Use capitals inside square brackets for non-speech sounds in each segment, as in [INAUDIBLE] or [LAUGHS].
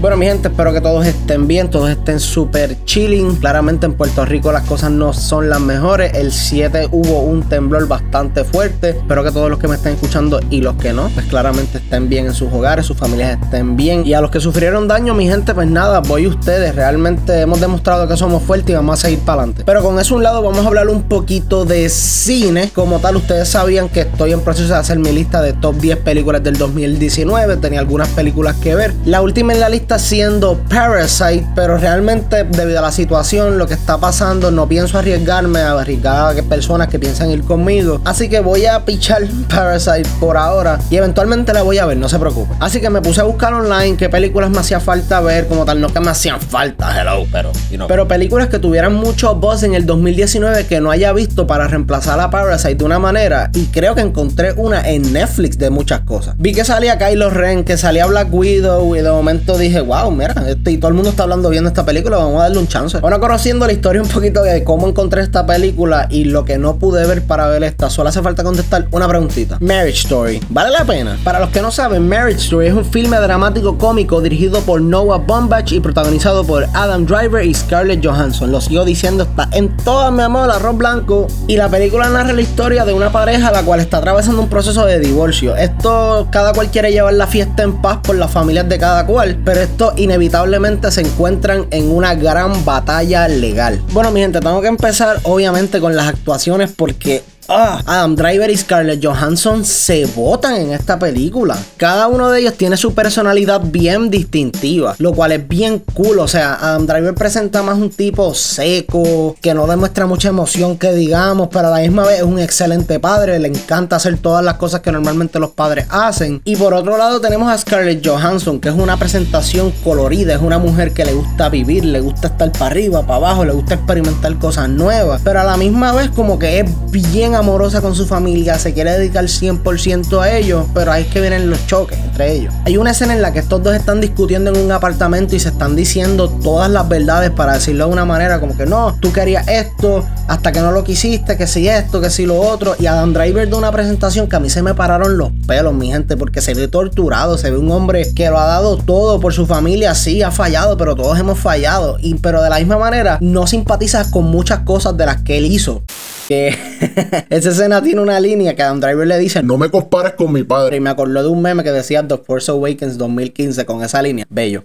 Bueno, mi gente, espero que todos estén bien, todos estén súper chilling. Claramente en Puerto Rico las cosas no son las mejores. El 7 hubo un temblor bastante fuerte. Espero que todos los que me estén escuchando y los que no, pues claramente estén bien en sus hogares, sus familias estén bien. Y a los que sufrieron daño, mi gente, pues nada, voy ustedes. Realmente hemos demostrado que somos fuertes y vamos a seguir para adelante. Pero con eso un lado, vamos a hablar un poquito de cine. Como tal, ustedes sabían que estoy en proceso de hacer mi lista de top 10 películas del 2019. Tenía algunas películas que ver. La última en la lista siendo Parasite, pero realmente debido a la situación, lo que está pasando, no pienso arriesgarme a arriesgar a personas que piensan ir conmigo. Así que voy a pichar [LAUGHS] Parasite por ahora y eventualmente la voy a ver, no se preocupe. Así que me puse a buscar online qué películas me hacía falta ver, como tal, no que me hacían falta, hello, pero, pero películas que tuvieran mucho voz en el 2019 que no haya visto para reemplazar a Parasite de una manera. Y creo que encontré una en Netflix de muchas cosas. Vi que salía Kylo Ren, que salía Black Widow y de momento dije, wow, mira, este, y todo el mundo está hablando bien de esta película, vamos a darle un chance. Bueno, conociendo la historia un poquito de cómo encontré esta película y lo que no pude ver para ver esta, solo hace falta contestar una preguntita. Marriage Story, ¿vale la pena? Para los que no saben, Marriage Story es un filme dramático cómico dirigido por Noah Baumbach y protagonizado por Adam Driver y Scarlett Johansson. Lo sigo diciendo, está en toda mi amor, arroz blanco. Y la película narra la historia de una pareja la cual está atravesando un proceso de divorcio. Esto, cada cual quiere llevar la fiesta en paz por las familias de cada cual, pero esto inevitablemente se encuentran en una gran batalla legal. Bueno, mi gente, tengo que empezar obviamente con las actuaciones porque Ah, Adam Driver y Scarlett Johansson se votan en esta película. Cada uno de ellos tiene su personalidad bien distintiva, lo cual es bien cool. O sea, Adam Driver presenta más un tipo seco, que no demuestra mucha emoción que digamos, pero a la misma vez es un excelente padre, le encanta hacer todas las cosas que normalmente los padres hacen. Y por otro lado tenemos a Scarlett Johansson, que es una presentación colorida, es una mujer que le gusta vivir, le gusta estar para arriba, para abajo, le gusta experimentar cosas nuevas, pero a la misma vez como que es bien amorosa con su familia, se quiere dedicar 100% a ellos, pero ahí es que vienen los choques entre ellos. Hay una escena en la que estos dos están discutiendo en un apartamento y se están diciendo todas las verdades para decirlo de una manera como que no, tú querías esto, hasta que no lo quisiste, que si esto, que si lo otro. Y Adam Driver de una presentación que a mí se me pararon los pelos, mi gente, porque se ve torturado, se ve un hombre que lo ha dado todo por su familia, sí, ha fallado, pero todos hemos fallado. Y, pero de la misma manera, no simpatizas con muchas cosas de las que él hizo que [LAUGHS] esa escena tiene una línea que Adam Driver le dice no me compares con mi padre y me acordó de un meme que decía The Force Awakens 2015 con esa línea bello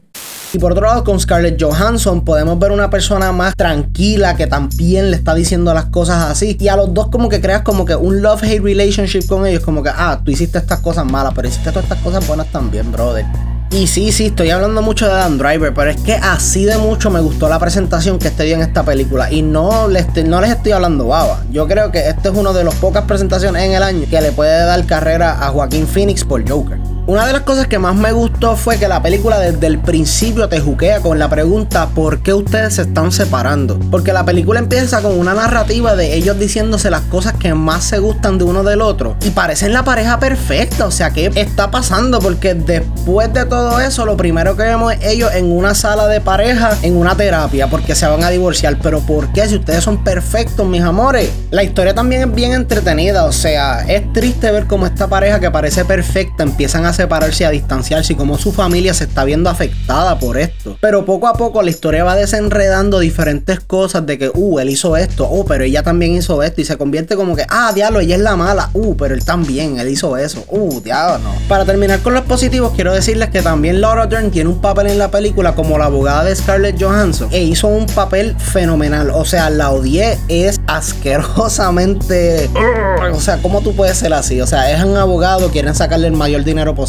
y por otro lado, con Scarlett Johansson podemos ver una persona más tranquila que también le está diciendo las cosas así. Y a los dos como que creas como que un love-hate relationship con ellos. Como que, ah, tú hiciste estas cosas malas, pero hiciste todas estas cosas buenas también, brother. Y sí, sí, estoy hablando mucho de Adam Driver, pero es que así de mucho me gustó la presentación que este dio en esta película. Y no les, no les estoy hablando baba. Yo creo que este es uno de las pocas presentaciones en el año que le puede dar carrera a Joaquín Phoenix por Joker. Una de las cosas que más me gustó fue que la película desde el principio te juquea con la pregunta ¿por qué ustedes se están separando? Porque la película empieza con una narrativa de ellos diciéndose las cosas que más se gustan de uno del otro y parecen la pareja perfecta, o sea, ¿qué está pasando? Porque después de todo eso, lo primero que vemos es ellos en una sala de pareja, en una terapia, porque se van a divorciar. Pero ¿por qué? Si ustedes son perfectos, mis amores. La historia también es bien entretenida, o sea, es triste ver cómo esta pareja que parece perfecta empiezan a separarse, a distanciarse y cómo su familia se está viendo afectada por esto. Pero poco a poco la historia va desenredando diferentes cosas de que, uh, él hizo esto, oh, pero ella también hizo esto y se convierte como que, ah, diablo, ella es la mala, uh, pero él también, él hizo eso, uh, diablo. Para terminar con los positivos, quiero decirles que también Laura Dern tiene un papel en la película como la abogada de Scarlett Johansson e hizo un papel fenomenal, o sea, la odié, es asquerosamente, [LAUGHS] o sea, ¿cómo tú puedes ser así? O sea, es un abogado, quieren sacarle el mayor dinero posible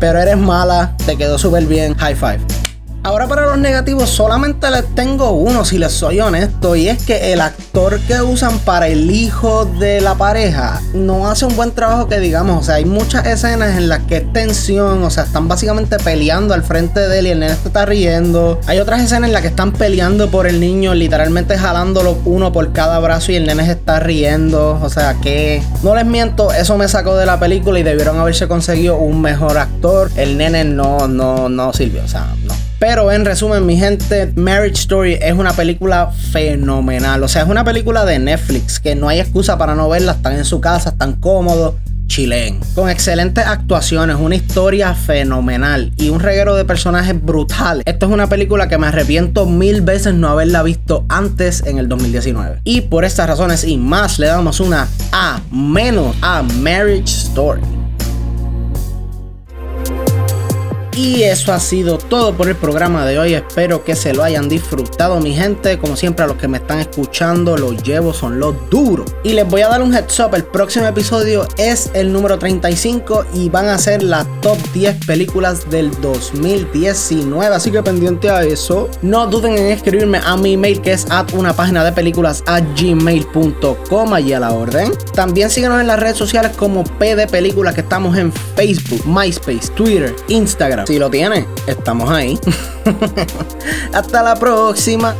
pero eres mala, te quedó súper bien. High five. Ahora para los negativos solamente les tengo uno si les soy honesto y es que el actor que usan para el hijo de la pareja no hace un buen trabajo que digamos, o sea, hay muchas escenas en las que es tensión, o sea, están básicamente peleando al frente de él y el nene está riendo. Hay otras escenas en las que están peleando por el niño, literalmente jalándolo uno por cada brazo y el nene se está riendo, o sea, que no les miento, eso me sacó de la película y debieron haberse conseguido un mejor actor. El nene no no no sirvió, o sea, Pero en resumen, mi gente, Marriage Story es una película fenomenal. O sea, es una película de Netflix que no hay excusa para no verla. Están en su casa, están cómodos chilen. Con excelentes actuaciones, una historia fenomenal y un reguero de personajes brutales. Esta es una película que me arrepiento mil veces no haberla visto antes en el 2019. Y por estas razones y más le damos una A menos a Marriage Story. Y eso ha sido todo por el programa de hoy. Espero que se lo hayan disfrutado, mi gente. Como siempre, a los que me están escuchando, los llevo, son los duros. Y les voy a dar un heads up. El próximo episodio es el número 35 y van a ser las top 10 películas del 2019. Así que pendiente a eso. No duden en escribirme a mi email que es at una página de películas a gmail.com. Allí a la orden. También síganos en las redes sociales como P Películas que estamos en Facebook, MySpace, Twitter, Instagram. Si lo tiene, estamos ahí. [LAUGHS] Hasta la próxima.